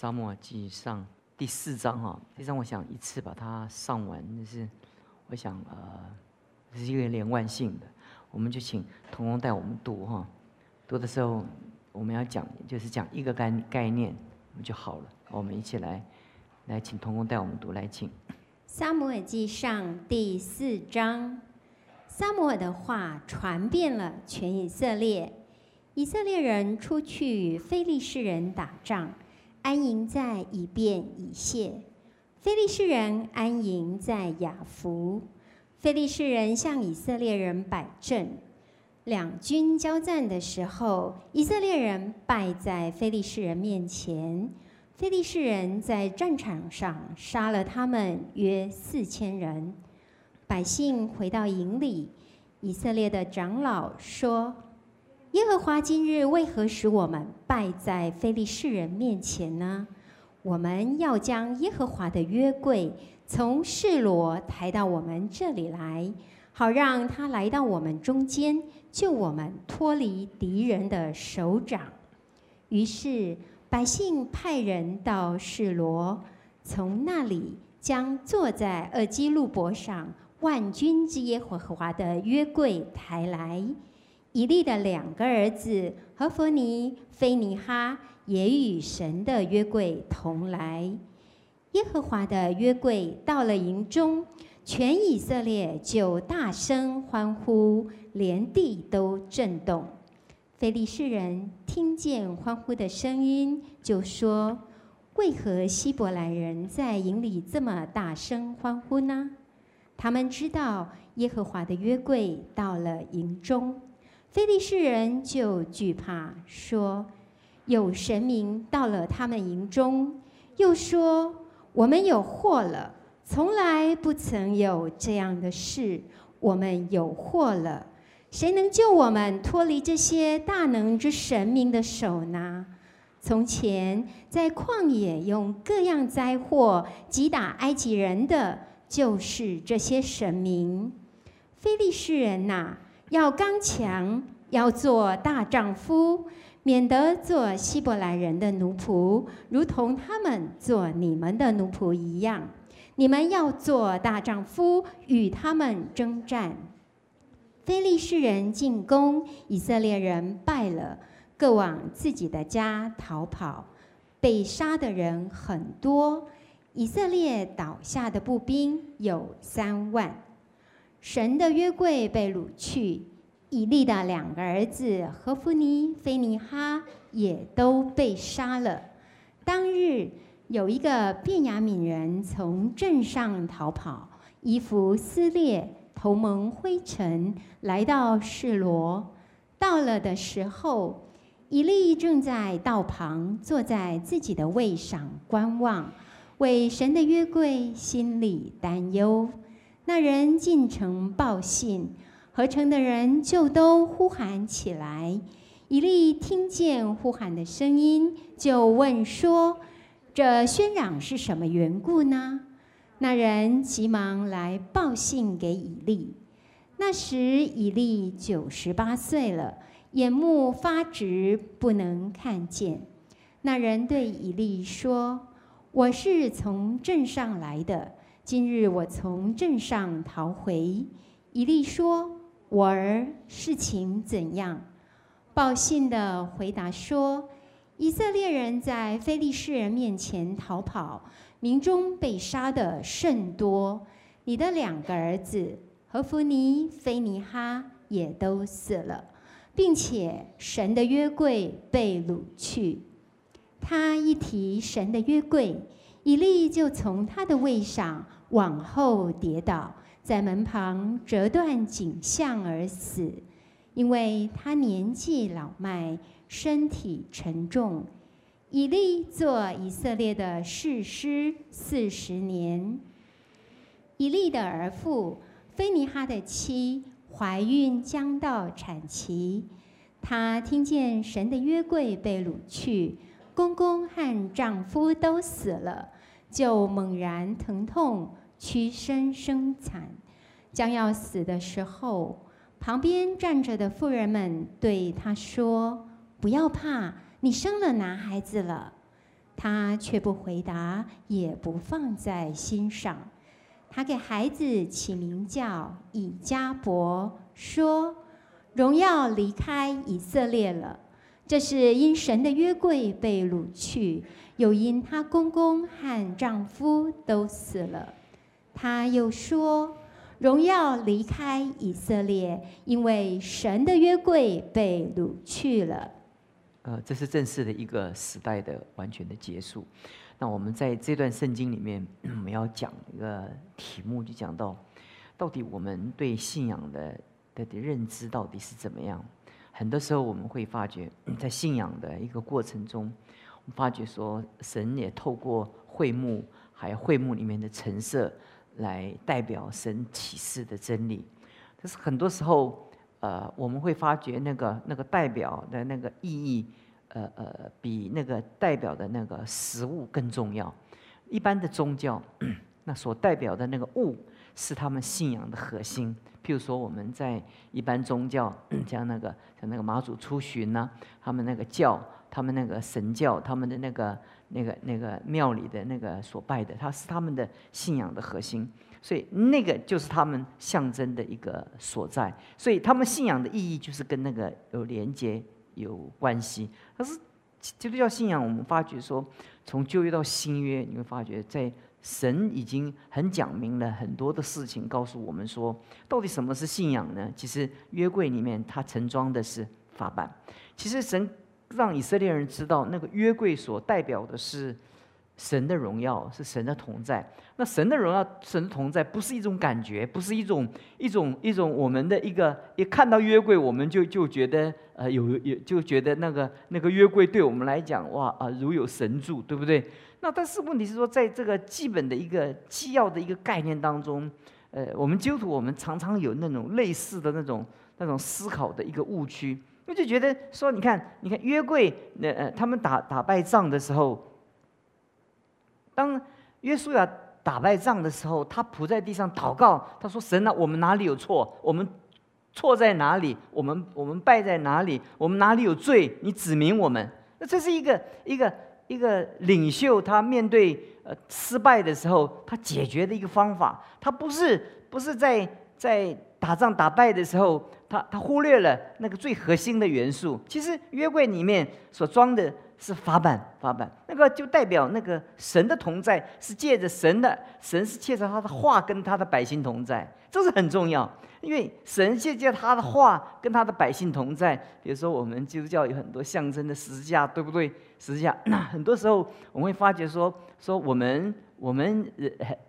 沙漠记上第四章哈，这章我想一次把它上完，就是我想呃，是一个连贯性的，我们就请童工带我们读哈，读的时候我们要讲就是讲一个概概念，我们就好了。我们一起来，来请童工带我们读，来请。撒母耳记上第四章，撒母耳的话传遍了全以色列。以色列人出去与非利士人打仗，安营在以便以谢；非利士人安营在雅弗。非利士人向以色列人摆阵，两军交战的时候，以色列人败在非利士人面前。非利士人在战场上杀了他们约四千人。百姓回到营里，以色列的长老说。耶和华今日为何使我们败在非利士人面前呢？我们要将耶和华的约柜从示罗抬到我们这里来，好让他来到我们中间，救我们脱离敌人的手掌。于是百姓派人到示罗，从那里将坐在厄基路伯上万军之耶和华的约柜抬来。以利的两个儿子和弗尼、菲尼哈也与神的约柜同来。耶和华的约柜到了营中，全以色列就大声欢呼，连地都震动。非利士人听见欢呼的声音，就说：“为何希伯来人在营里这么大声欢呼呢？”他们知道耶和华的约柜到了营中。非利士人就惧怕，说：“有神明到了他们营中。”又说：“我们有祸了，从来不曾有这样的事。我们有祸了，谁能救我们脱离这些大能之神明的手呢？”从前在旷野用各样灾祸击打埃及人的，就是这些神明。非利士人呐！要刚强，要做大丈夫，免得做希伯来人的奴仆，如同他们做你们的奴仆一样。你们要做大丈夫，与他们征战。非利士人进攻，以色列人败了，各往自己的家逃跑，被杀的人很多。以色列倒下的步兵有三万。神的约柜被掳去，以利的两个儿子何弗尼、菲尼哈也都被杀了。当日有一个便雅悯人从镇上逃跑，衣服撕裂，头蒙灰尘，来到示罗。到了的时候，以利正在道旁坐在自己的位上观望，为神的约柜心里担忧。那人进城报信，合城的人就都呼喊起来。以利听见呼喊的声音，就问说：“这喧嚷是什么缘故呢？”那人急忙来报信给以利。那时以利九十八岁了，眼目发直，不能看见。那人对以利说：“我是从镇上来的。”今日我从镇上逃回，以利说：“我儿，事情怎样？”报信的回答说：“以色列人在非利士人面前逃跑，民中被杀的甚多。你的两个儿子何弗尼、菲尼哈也都死了，并且神的约柜被掳去。”他一提神的约柜，以利就从他的位上。往后跌倒，在门旁折断颈项而死，因为他年纪老迈，身体沉重。以利做以色列的士师四十年。以利的儿妇菲尼哈的妻怀孕将到产期，她听见神的约柜被掳去，公公和丈夫都死了。就猛然疼痛，屈身生产，将要死的时候，旁边站着的妇人们对他说：“不要怕，你生了男孩子了。”他却不回答，也不放在心上。他给孩子起名叫以加伯，说：“荣耀离开以色列了。”这是因神的约柜被掳去，又因她公公和丈夫都死了。她又说：“荣耀离开以色列，因为神的约柜被掳去了。”呃，这是正式的一个时代的完全的结束。那我们在这段圣经里面，我们要讲一个题目，就讲到到底我们对信仰的的认知到底是怎么样。很多时候我们会发觉，在信仰的一个过程中，我们发觉说，神也透过会幕，还有会幕里面的陈设，来代表神启示的真理。但是很多时候，呃，我们会发觉那个那个代表的那个意义，呃呃，比那个代表的那个实物更重要。一般的宗教，那所代表的那个物，是他们信仰的核心。譬如说，我们在一般宗教，像那个像那个马祖出巡呐，他们那个教，他们那个神教，他们的那个那个那个庙里的那个所拜的，它是他们的信仰的核心，所以那个就是他们象征的一个所在。所以他们信仰的意义就是跟那个有连接有关系。可是基督教信仰，我们发觉说，从旧约到新约，你会发觉在。神已经很讲明了很多的事情，告诉我们说，到底什么是信仰呢？其实约柜里面它盛装的是法版。其实神让以色列人知道，那个约柜所代表的是神的荣耀，是神的同在。那神的荣耀、神的同在，不是一种感觉，不是一种一种一种我们的一个一看到约柜，我们就就觉得呃有有就觉得那个那个约柜对我们来讲，哇啊如有神助，对不对？那但是问题是说，在这个基本的一个基要的一个概念当中，呃，我们基督徒我们常常有那种类似的那种那种思考的一个误区，我就觉得说，你看，你看约柜，那呃，他们打打败仗的时候，当约书亚打败仗的时候，他伏在地上祷告，他说：“神啊，我们哪里有错？我们错在哪里？我们我们败在哪里？我们哪里有罪？你指明我们。”那这是一个一个。一个领袖，他面对呃失败的时候，他解决的一个方法，他不是不是在在打仗打败的时候，他他忽略了那个最核心的元素。其实约柜里面所装的是法版，法版那个就代表那个神的同在，是借着神的神是借着他的话跟他的百姓同在，这是很重要。因为神借借他的话跟他的百姓同在，比如说我们基督教有很多象征的十字架，对不对？十字架，那很多时候我们会发觉说，说我们我们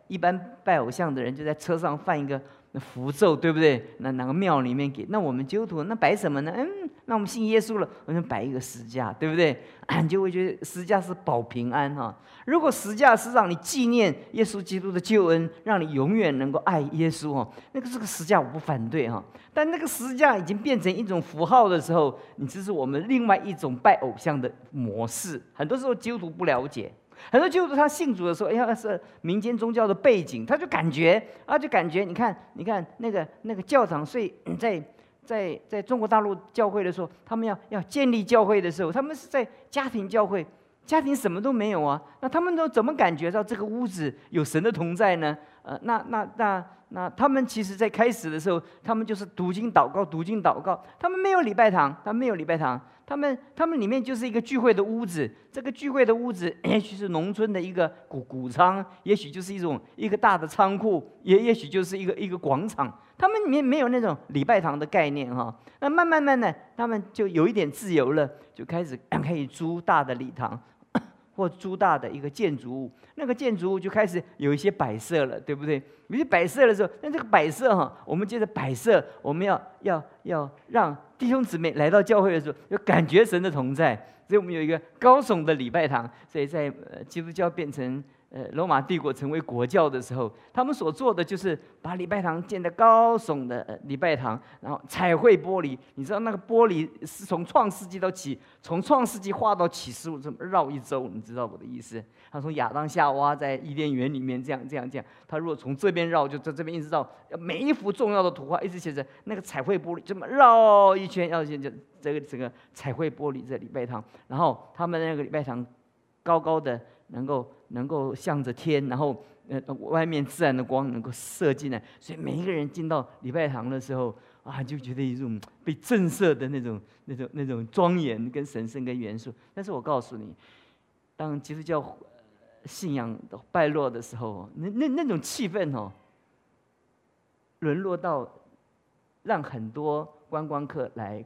一般拜偶像的人就在车上放一个。那符咒对不对？那哪个庙里面给？那我们基督徒那摆什么呢？嗯，那我们信耶稣了，我们摆一个十字架，对不对？你 就会觉得十字架是保平安哈。如果十字架是让你纪念耶稣基督的救恩，让你永远能够爱耶稣哈，那个这个十字架我不反对哈。但那个十字架已经变成一种符号的时候，你这是我们另外一种拜偶像的模式。很多时候基督徒不了解。很多基督徒他信主的时候，哎呀是民间宗教的背景，他就感觉啊，就感觉，你看，你看那个那个教堂，所以 在在在中国大陆教会的时候，他们要要建立教会的时候，他们是在家庭教会，家庭什么都没有啊，那他们都怎么感觉到这个屋子有神的同在呢？呃，那那那那他们其实在开始的时候，他们就是读经祷告，读经祷告，他们没有礼拜堂，他们没有礼拜堂。他们他们里面就是一个聚会的屋子，这个聚会的屋子 也许是农村的一个谷谷仓，也许就是一种一个大的仓库，也也许就是一个一个广场。他们里面没有那种礼拜堂的概念哈。那慢慢慢的，他们就有一点自由了，就开始 可以租大的礼堂。或租大的一个建筑物，那个建筑物就开始有一些摆设了，对不对？有些摆设的时候，那这个摆设哈，我们接着摆设，我们要要要让弟兄姊妹来到教会的时候，有感觉神的同在，所以我们有一个高耸的礼拜堂，所以在基督教变成。呃，罗马帝国成为国教的时候，他们所做的就是把礼拜堂建得高耸的礼拜堂，然后彩绘玻璃。你知道那个玻璃是从创世纪到起，从创世纪画到启示录这么绕一周，你知道我的意思？他从亚当夏娃在伊甸园里面这样这样这样，他如果从这边绕，就在这边一直绕，每一幅重要的图画一直写着那个彩绘玻璃这么绕一圈，要先就这个整个彩绘玻璃在礼拜堂，然后他们那个礼拜堂。高高的，能够能够向着天，然后呃外面自然的光能够射进来，所以每一个人进到礼拜堂的时候啊，就觉得一种被震慑的那种那种那种庄严跟神圣跟元素。但是我告诉你，当基督教信仰败落的时候，那那那种气氛哦，沦落到让很多观光客来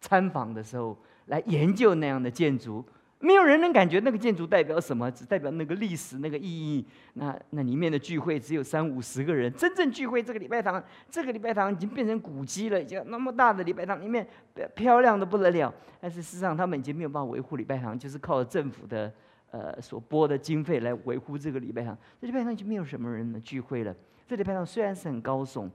参访的时候，来研究那样的建筑。没有人能感觉那个建筑代表什么，只代表那个历史那个意义。那那里面的聚会只有三五十个人，真正聚会这个礼拜堂，这个礼拜堂已经变成古迹了，已经那么大的礼拜堂里面漂亮的不得了。但是事实上，他们已经没有办法维护礼拜堂，就是靠政府的呃所拨的经费来维护这个礼拜堂。这礼拜堂已经没有什么人的聚会了。这礼拜堂虽然是很高耸。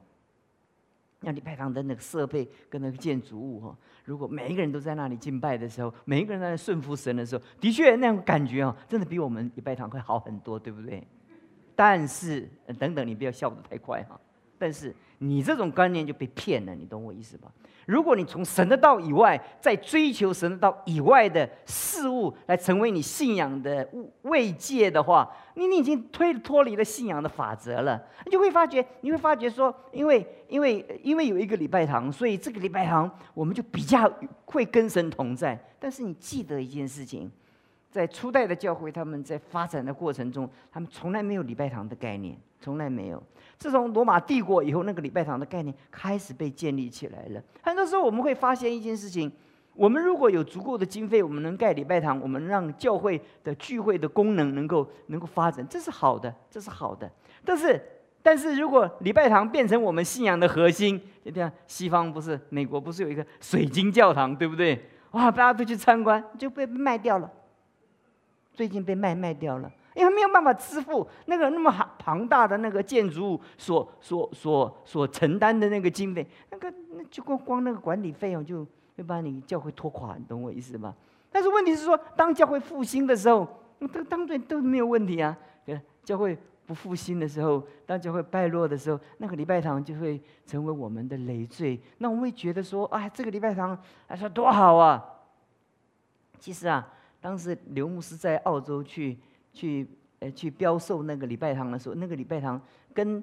那礼拜堂的那个设备跟那个建筑物哈，如果每一个人都在那里敬拜的时候，每一个人在那顺服神的时候，的确那种感觉啊，真的比我们礼拜堂会好很多，对不对？但是等等，你不要笑得太快哈。但是你这种观念就被骗了，你懂我意思吧？如果你从神的道以外，在追求神的道以外的事物来成为你信仰的慰藉的话，你你已经推脱离了信仰的法则了。你就会发觉，你会发觉说，因为因为因为有一个礼拜堂，所以这个礼拜堂我们就比较会跟神同在。但是你记得一件事情，在初代的教会，他们在发展的过程中，他们从来没有礼拜堂的概念，从来没有。自从罗马帝国以后，那个礼拜堂的概念开始被建立起来了。很多时候我们会发现一件事情：我们如果有足够的经费，我们能盖礼拜堂，我们让教会的聚会的功能能够能够发展，这是好的，这是好的。但是，但是如果礼拜堂变成我们信仰的核心，就像，西方不是美国不是有一个水晶教堂，对不对？哇，大家都去参观，就被卖掉了。最近被卖卖掉了。因为没有办法支付那个那么庞庞大的那个建筑物所所所所承担的那个经费，那个那就光光那个管理费用就会把你教会拖垮，你懂我意思吧？但是问题是说，当教会复兴的时候，这个当对都没有问题啊。教会不复兴的时候，当教会败落的时候，那个礼拜堂就会成为我们的累赘。那我们会觉得说，哎，这个礼拜堂还说多好啊。其实啊，当时刘牧师在澳洲去。去呃去标售那个礼拜堂的时候，那个礼拜堂跟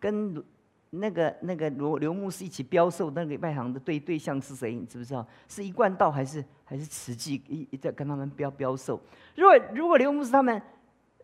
跟那个那个刘刘牧师一起标售那个礼拜堂的对对象是谁？你知不知道？是一贯道还是还是慈济一一在跟他们标标售？如果如果刘牧师他们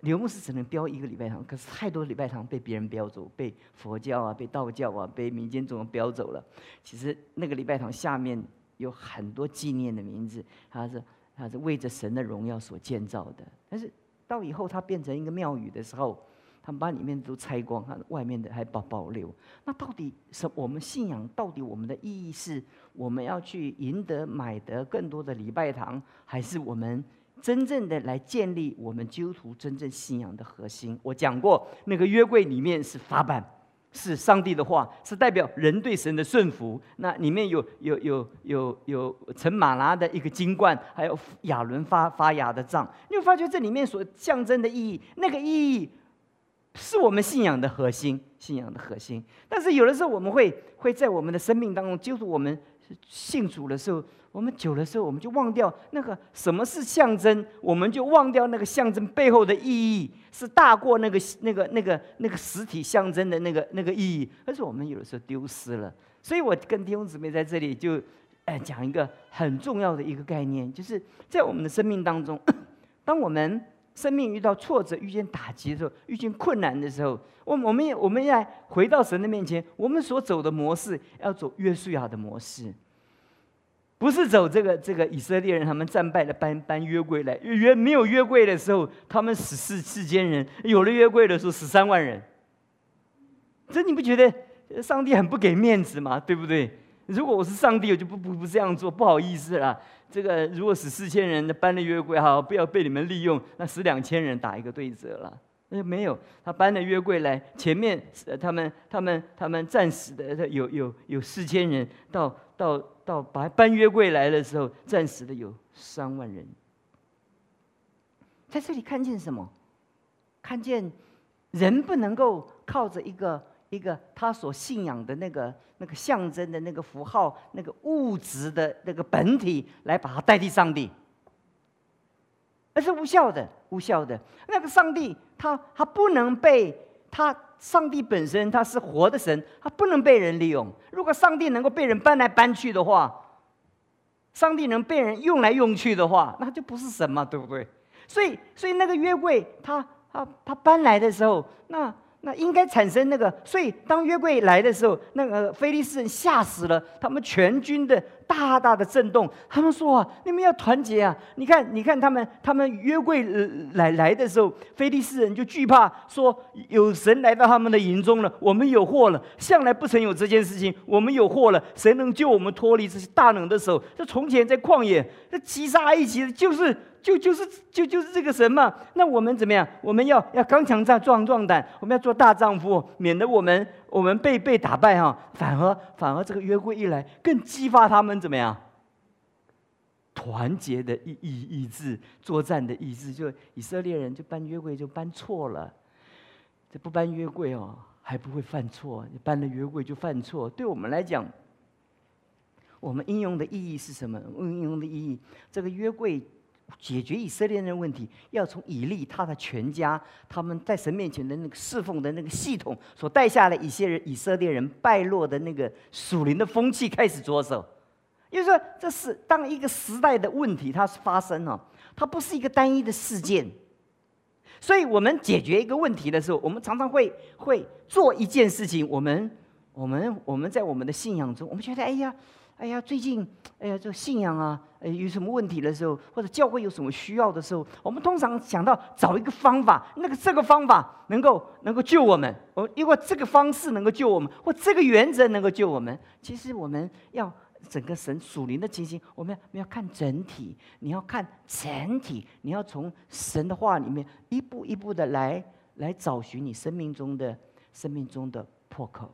刘牧师只能标一个礼拜堂，可是太多礼拜堂被别人标走，被佛教啊、被道教啊、被民间宗标走了。其实那个礼拜堂下面有很多纪念的名字，他是他是为着神的荣耀所建造的，但是。到以后，它变成一个庙宇的时候，他们把里面都拆光，它外面的还保保留。那到底什？我们信仰到底我们的意义是，我们要去赢得、买得更多的礼拜堂，还是我们真正的来建立我们基督徒真正信仰的核心？我讲过，那个约柜里面是法版。是上帝的话，是代表人对神的顺服。那里面有有有有有陈马拉的一个金冠，还有亚伦发发芽的杖。你会发觉这里面所象征的意义，那个意义是我们信仰的核心，信仰的核心。但是有的时候我们会会在我们的生命当中，就是我们信主的时候。我们久的时候，我们就忘掉那个什么是象征，我们就忘掉那个象征背后的意义是大过那个那个那个那个实体象征的那个那个意义。但是我们有的时候丢失了。所以我跟弟兄姊妹在这里就，讲一个很重要的一个概念，就是在我们的生命当中，当我们生命遇到挫折、遇见打击的时候，遇见困难的时候，我我们也我们要回到神的面前，我们所走的模式要走约书亚的模式。不是走这个这个以色列人，他们战败了搬搬约柜来约没有约柜的时候，他们死四世间人；有了约柜的时候，死三万人。这你不觉得上帝很不给面子吗？对不对？如果我是上帝，我就不不不这样做，不好意思啦。这个如果死四千人搬了约柜，好不要被你们利用，那死两千人打一个对折了。那没有，他搬了约柜来，前面他们他们他们战死的有有有四千人到到。到搬搬约柜来的时候，暂时的有三万人，在这里看见什么？看见人不能够靠着一个一个他所信仰的那个那个象征的那个符号、那个物质的那个本体来把它代替上帝。那是无效的，无效的。那个上帝，他他不能被他上帝本身他是活的神，他不能被人利用。如果上帝能够被人搬来搬去的话，上帝能被人用来用去的话，那就不是神嘛，对不对？所以，所以那个约柜，他他他搬来的时候，那。那应该产生那个，所以当约柜来的时候，那个菲利斯人吓死了，他们全军的大大的震动。他们说啊，你们要团结啊！你看，你看他们，他们约柜来来的时候，菲利斯人就惧怕，说有神来到他们的营中了，我们有祸了。向来不曾有这件事情，我们有祸了。谁能救我们脱离这些大冷的手？这从前在旷野，这击杀埃及的，就是。就就是就就是这个神嘛，那我们怎么样？我们要要刚强壮壮壮胆，我们要做大丈夫，免得我们我们被被打败哈。反而反而这个约会一来，更激发他们怎么样？团结的意意意志，作战的意志，就以色列人就搬约柜就搬错了，这不搬约柜哦，还不会犯错，你搬了约柜就犯错。对我们来讲，我们应用的意义是什么？应用的意义，这个约柜。解决以色列人的问题，要从以利他的全家，他们在神面前的那个侍奉的那个系统所带下来一些人以色列人败落的那个属灵的风气开始着手。也就是说，这是当一个时代的问题它是发生了，它不是一个单一的事件。所以我们解决一个问题的时候，我们常常会会做一件事情。我们我们我们在我们的信仰中，我们觉得，哎呀。哎呀，最近，哎呀，这信仰啊，呃，有什么问题的时候，或者教会有什么需要的时候，我们通常想到找一个方法，那个这个方法能够能够救我们，哦，因为这个方式能够救我们，或这个原则能够救我们。其实我们要整个神属灵的情形，我们要我们要看整体，你要看整体，你要从神的话里面一步一步的来来找寻你生命中的生命中的破口。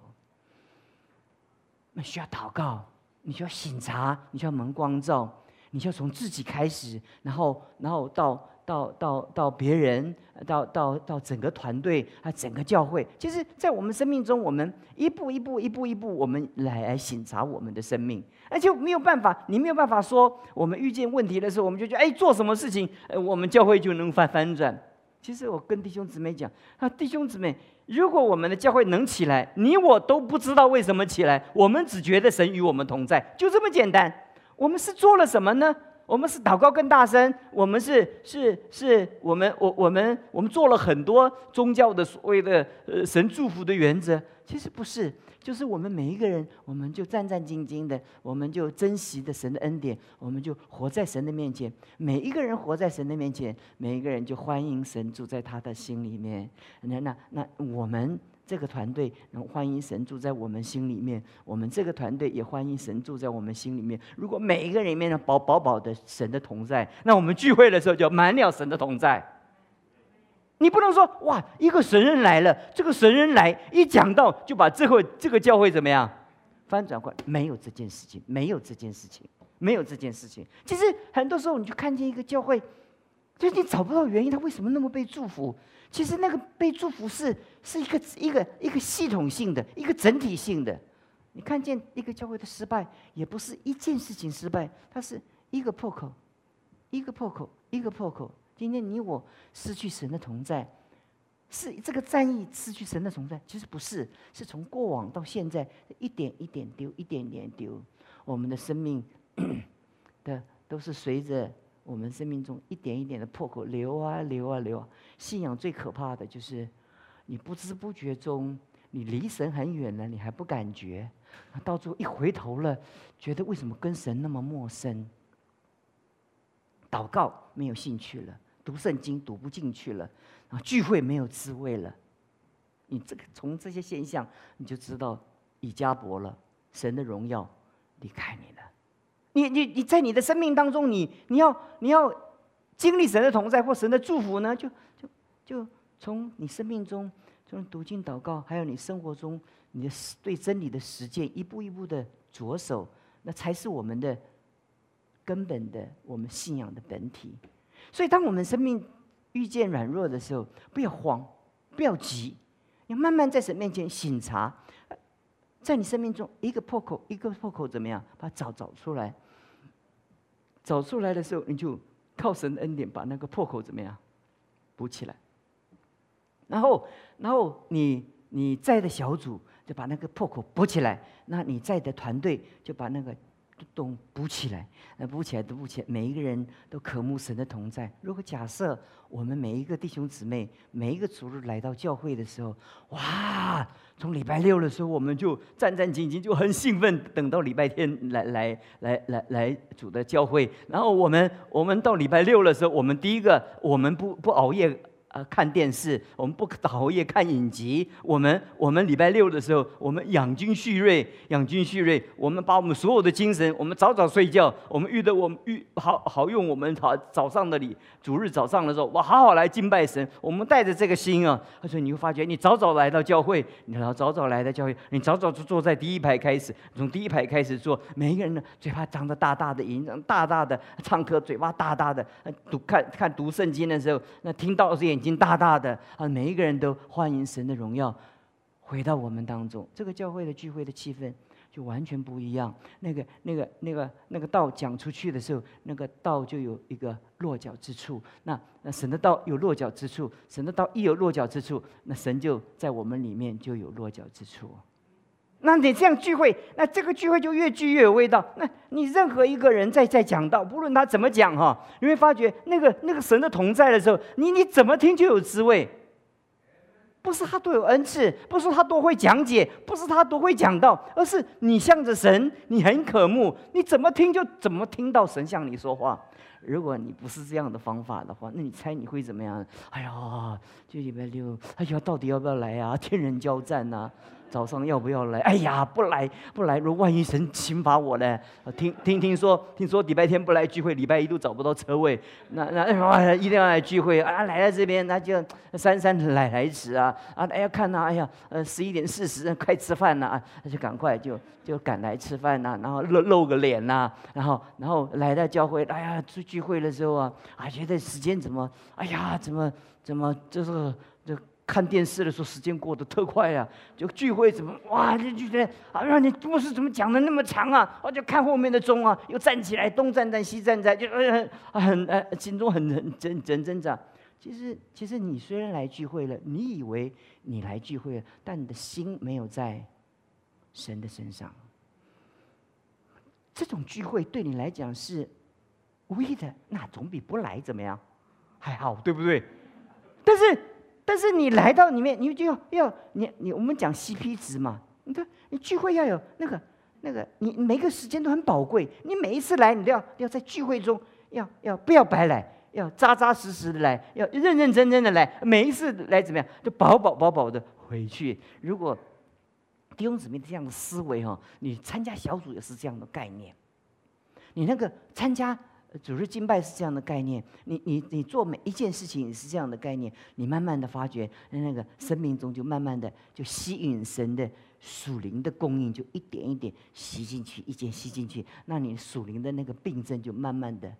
那需要祷告。你需要醒察，你需要蒙光照，你需要从自己开始，然后，然后到到到到别人，到到到整个团队，啊，整个教会。其实，在我们生命中，我们一步一步，一步一步，我们来来醒察我们的生命，而且没有办法，你没有办法说，我们遇见问题的时候，我们就觉得，哎，做什么事情，呃，我们教会就能翻翻转。其实，我跟弟兄姊妹讲，啊，弟兄姊妹。如果我们的教会能起来，你我都不知道为什么起来，我们只觉得神与我们同在，就这么简单。我们是做了什么呢？我们是祷告更大声，我们是是是，我们我我们我们做了很多宗教的所谓的呃神祝福的原则，其实不是。就是我们每一个人，我们就战战兢兢的，我们就珍惜的神的恩典，我们就活在神的面前。每一个人活在神的面前，每一个人就欢迎神住在他的心里面。那那那，我们这个团队能欢迎神住在我们心里面，我们这个团队也欢迎神住在我们心里面。如果每一个人里面呢饱饱饱的神的同在，那我们聚会的时候就满了神的同在。你不能说哇，一个神人来了，这个神人来一讲到就把这个这个教会怎么样翻转过来？没有这件事情，没有这件事情，没有这件事情。其实很多时候，你就看见一个教会，就你找不到原因，他为什么那么被祝福？其实那个被祝福是是一个一个一个系统性的一个整体性的。你看见一个教会的失败，也不是一件事情失败，它是一个破口，一个破口，一个破口。今天你我失去神的同在，是这个战役失去神的同在？其实不是，是从过往到现在一点一点丢，一点点丢。我们的生命 的都是随着我们生命中一点一点的破口流啊流啊流。信仰最可怕的就是你不知不觉中你离神很远了，你还不感觉，到最后一回头了，觉得为什么跟神那么陌生？祷告没有兴趣了。读圣经读不进去了，啊，聚会没有滋味了。你这个从这些现象，你就知道以加伯了，神的荣耀离开你了。你你你在你的生命当中，你你要你要经历神的同在或神的祝福呢？就就就从你生命中，从读经祷告，还有你生活中你的对真理的实践，一步一步的着手，那才是我们的根本的我们信仰的本体。所以，当我们生命遇见软弱的时候，不要慌，不要急，要慢慢在神面前醒察，在你生命中一个破口，一个破口怎么样，把它找找出来。找出来的时候，你就靠神的恩典把那个破口怎么样补起来。然后，然后你你在的小组就把那个破口补起来，那你在的团队就把那个。都补起来，那补起来都补起来，每一个人都渴慕神的同在。如果假设我们每一个弟兄姊妹，每一个主日来到教会的时候，哇，从礼拜六的时候我们就战战兢兢，就很兴奋，等到礼拜天来来来来来主的教会。然后我们我们到礼拜六的时候，我们第一个我们不不熬夜。啊，看电视，我们不熬夜看影集。我们我们礼拜六的时候，我们养精蓄锐，养精蓄锐。我们把我们所有的精神，我们早早睡觉。我们遇到我们遇好好用我们早早上的礼，主日早上的时候，我好好来敬拜神。我们带着这个心啊，他说你会发觉，你早早来到教会，你早早早来到教会，你早早就坐在第一排开始，从第一排开始坐。每一个人呢，嘴巴张得大大的，眼睛大大的，唱歌嘴巴大大的，读看看读圣经的时候，那听到这些。眼睛大大的啊！每一个人都欢迎神的荣耀回到我们当中。这个教会的聚会的气氛就完全不一样。那个、那个、那个、那个道讲出去的时候，那个道就有一个落脚之处。那那神的道有落脚之处，神的道一有落脚之处，那神就在我们里面就有落脚之处。那你这样聚会，那这个聚会就越聚越有味道。那你任何一个人在在讲道，不论他怎么讲哈，你会发觉那个那个神的同在的时候，你你怎么听就有滋味。不是他多有恩赐，不是他多会讲解，不是他多会讲道，而是你向着神，你很渴慕，你怎么听就怎么听到神向你说话。如果你不是这样的方法的话，那你猜你会怎么样？哎呀，就礼拜六，哎呀，到底要不要来啊？天人交战呐！早上要不要来？哎呀，不来不来！如万一神惩罚我呢？听听听说，听说礼拜天不来聚会，礼拜一都找不到车位。那那哎一定要来聚会啊！来到这边，那就姗姗来来迟啊！啊，哎呀看呐，哎呀，呃，十一点四十，快吃饭了啊！那就赶快就就赶来吃饭呐，然后露露个脸呐，然后然后来到教会，哎呀，去聚会的时候啊，啊，觉得时间怎么，哎呀，怎么怎么就是。看电视的时候，时间过得特快呀！就聚会怎么哇，就觉得啊，让你故事怎么讲的那么长啊？我就看后面的钟啊，又站起来，东站站西站站，就很很呃，心中很很挣挣挣扎。其实其实你虽然来聚会了，你以为你来聚会了，但你的心没有在神的身上。这种聚会对你来讲是无意的，那总比不来怎么样？还好，对不对？但是。但是你来到里面，你就要要你你我们讲 CP 值嘛？你看你聚会要有那个那个，你每个时间都很宝贵。你每一次来，你都要要在聚会中要要不要白来，要扎扎实实的来，要认认真真的来。每一次来怎么样，就饱饱饱饱的回去。如果弟兄姊妹这样的思维哈，你参加小组也是这样的概念。你那个参加。主日敬拜是这样的概念，你你你做每一件事情也是这样的概念，你慢慢的发觉，那个生命中就慢慢的就吸引神的属灵的供应，就一点一点吸进去，一点吸进去，那你属灵的那个病症就慢慢的。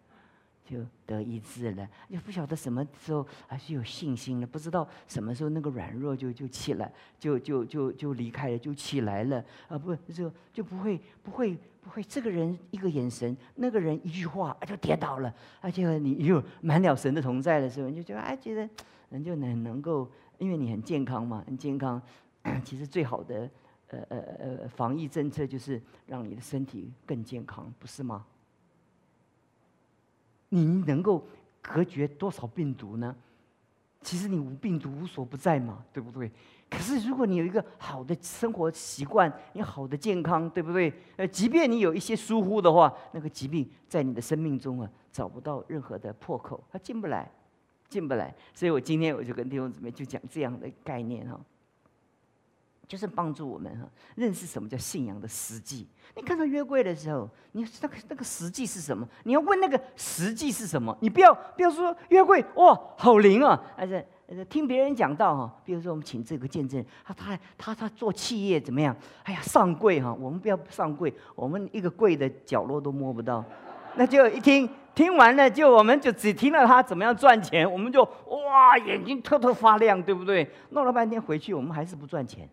就得医治了，也不晓得什么时候还是有信心了，不知道什么时候那个软弱就就起来，就就就就离开了，就起来了啊！不就就不会不会不会，这个人一个眼神，那个人一句话就跌倒了，而且你又满了神的同在的时候，你就觉得哎，觉得人就能能够，因为你很健康嘛，很健康，其实最好的呃呃呃防疫政策就是让你的身体更健康，不是吗？你能够隔绝多少病毒呢？其实你无病毒无所不在嘛，对不对？可是如果你有一个好的生活习惯，你好的健康，对不对？呃，即便你有一些疏忽的话，那个疾病在你的生命中啊，找不到任何的破口，它进不来，进不来。所以我今天我就跟弟兄姊妹就讲这样的概念哈。就是帮助我们哈认识什么叫信仰的实际。你看到约柜的时候，你那个那个实际是什么？你要问那个实际是什么？你不要不要说约柜哇好灵啊！而且听别人讲到哈，比如说我们请这个见证，他他他他做企业怎么样？哎呀上柜哈，我们不要上柜，我们一个柜的角落都摸不到。那就一听听完了，就我们就只听到他怎么样赚钱，我们就哇眼睛特特发亮，对不对？弄了半天回去，我们还是不赚钱。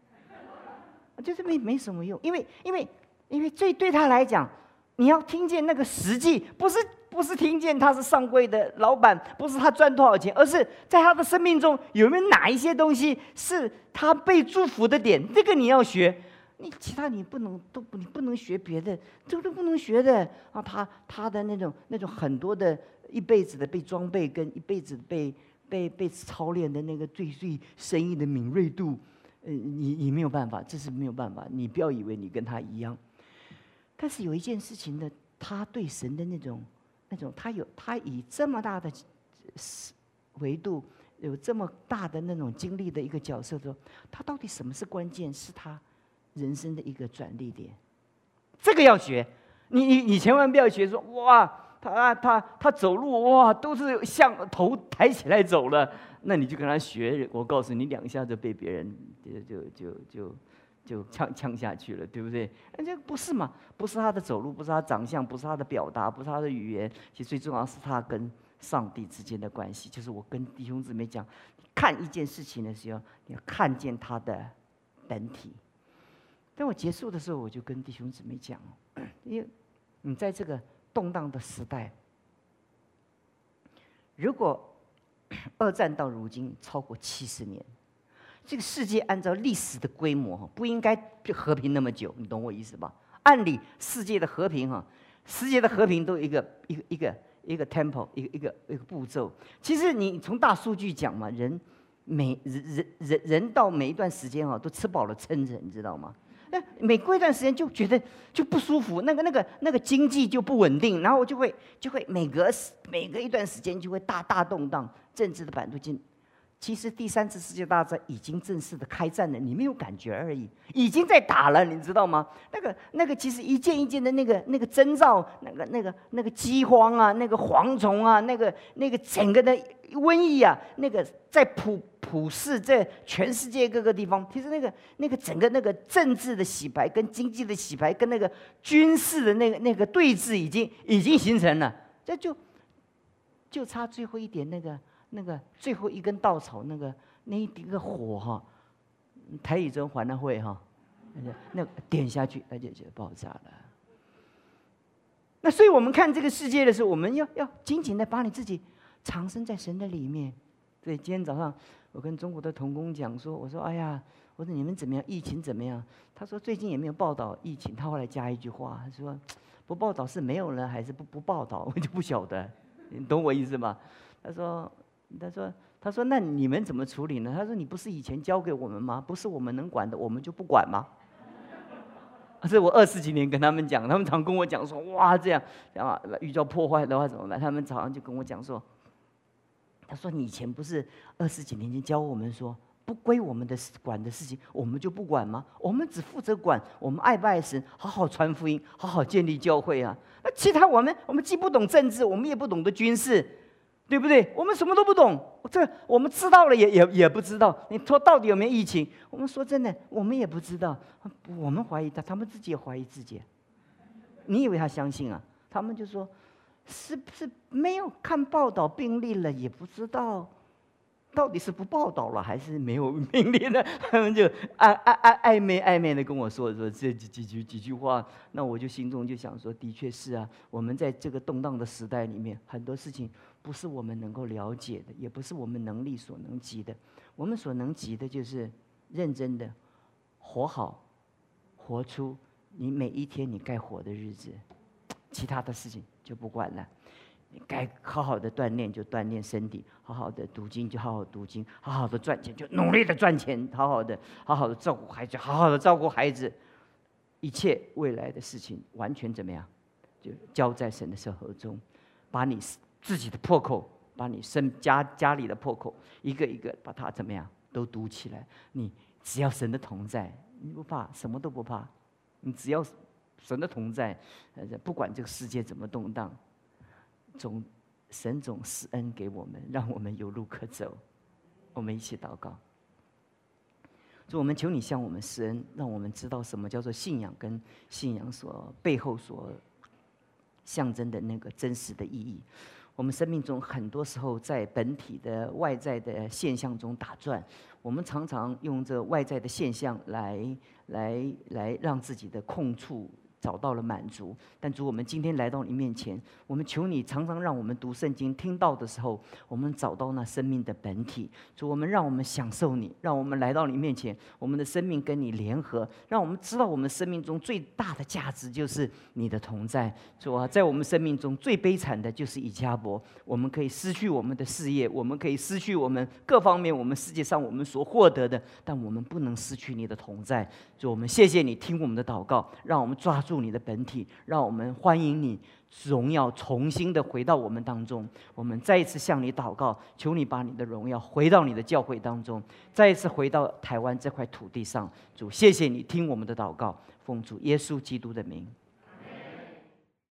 就是没没什么用，因为因为因为这对他来讲，你要听见那个实际，不是不是听见他是上柜的老板，不是他赚多少钱，而是在他的生命中有没有哪一些东西是他被祝福的点？这个你要学，你其他你不能都不你不能学别的，这个都不能学的啊！他他的那种那种很多的一辈子的被装备跟一辈子被被被操练的那个最最生意的敏锐度，呃，你你没有办法，这是没有办法。你不要以为你跟他一样，但是有一件事情的。他对神的那种、那种，他有他以这么大的维度，有这么大的那种经历的一个角色，说他到底什么是关键？是他人生的一个转捩点。这个要学，你你你千万不要学说哇，他他他走路哇都是像头抬起来走了，那你就跟他学。我告诉你，两下就被别人就就就就。就呛呛下去了，对不对？那这不是嘛？不是他的走路，不是他长相，不是他的表达，不是他的语言。其实最重要是他跟上帝之间的关系。就是我跟弟兄姊妹讲，看一件事情的时候，你要看见他的本体。当我结束的时候，我就跟弟兄姊妹讲，因为你在这个动荡的时代，如果 二战到如今超过七十年。这个世界按照历史的规模哈，不应该和平那么久，你懂我意思吧？按理世界的和平哈，世界的和平都有一个一个一个一个 temple，一个一个一个步骤。其实你从大数据讲嘛，人每人人人人到每一段时间哈，都吃饱了撑着，你知道吗？那每过一段时间就觉得就不舒服，那个那个那个经济就不稳定，然后就会就会每隔每隔一段时间就会大大动荡，政治的版图进。其实第三次世界大战已经正式的开战了，你没有感觉而已，已经在打了，你知道吗？那个那个，其实一件一件的那个那个征兆，那个那个那个饥荒啊，那个蝗虫啊，那个那个整个的瘟疫啊，那个在普普世在全世界各个地方，其实那个那个整个那个政治的洗牌跟经济的洗牌跟那个军事的那个那个对峙已经已经形成了，这就就差最后一点那个。那个最后一根稻草，那个那一个火哈，台语中还了会哈，那个那点下去，那就就爆炸了。那所以我们看这个世界的时候，我们要要紧紧的把你自己藏身在神的里面。对，今天早上我跟中国的童工讲说，我说哎呀，我说你们怎么样？疫情怎么样？他说最近也没有报道疫情。他后来加一句话，他说不报道是没有人还是不不报道？我就不晓得，你懂我意思吗？他说。他说：“他说，那你们怎么处理呢？”他说：“你不是以前交给我们吗？不是我们能管的，我们就不管吗？”是我二十几年跟他们讲，他们常跟我讲说：“哇，这样，这样遇到破坏的话怎么办？”他们早上就跟我讲说：“他说你以前不是二十几年前教我们说，不归我们的管的事情，我们就不管吗？我们只负责管我们爱不爱神，好好传福音，好好建立教会啊。那其他我们，我们既不懂政治，我们也不懂得军事。”对不对？我们什么都不懂，这我们知道了也也也不知道。你说到底有没有疫情？我们说真的，我们也不知道。我们怀疑他，他们自己也怀疑自己。你以为他相信啊？他们就说，是不是没有看报道病例了，也不知道。到底是不报道了，还是没有病例呢？他们就暧暧暧暧昧暧昧的跟我说说这几几句几句话，那我就心中就想说，的确是啊，我们在这个动荡的时代里面，很多事情不是我们能够了解的，也不是我们能力所能及的。我们所能及的就是认真的活好，活出你每一天你该活的日子，其他的事情就不管了。你该好好的锻炼就锻炼身体，好好的读经就好好读经，好好的赚钱就努力的赚钱，好好的好好的照顾孩子，好好的照顾孩子，一切未来的事情完全怎么样，就交在神的手中，把你自己的破口，把你身家家里的破口，一个一个把它怎么样都堵起来。你只要神的同在，你不怕，什么都不怕。你只要神的同在，不管这个世界怎么动荡。总神总施恩给我们，让我们有路可走。我们一起祷告，主，我们求你向我们施恩，让我们知道什么叫做信仰，跟信仰所背后所象征的那个真实的意义。我们生命中很多时候在本体的外在的现象中打转，我们常常用这外在的现象来来来让自己的控处。找到了满足。但主，我们今天来到你面前，我们求你常常让我们读圣经、听到的时候，我们找到那生命的本体。主，我们让我们享受你，让我们来到你面前，我们的生命跟你联合，让我们知道我们生命中最大的价值就是你的同在。主啊，在我们生命中最悲惨的就是以加伯，我们可以失去我们的事业，我们可以失去我们各方面我们世界上我们所获得的，但我们不能失去你的同在。主，我们谢谢你听我们的祷告，让我们抓住你的本体，让我们欢迎你荣耀重新的回到我们当中。我们再一次向你祷告，求你把你的荣耀回到你的教会当中，再一次回到台湾这块土地上。主，谢谢你听我们的祷告，奉主耶稣基督的名。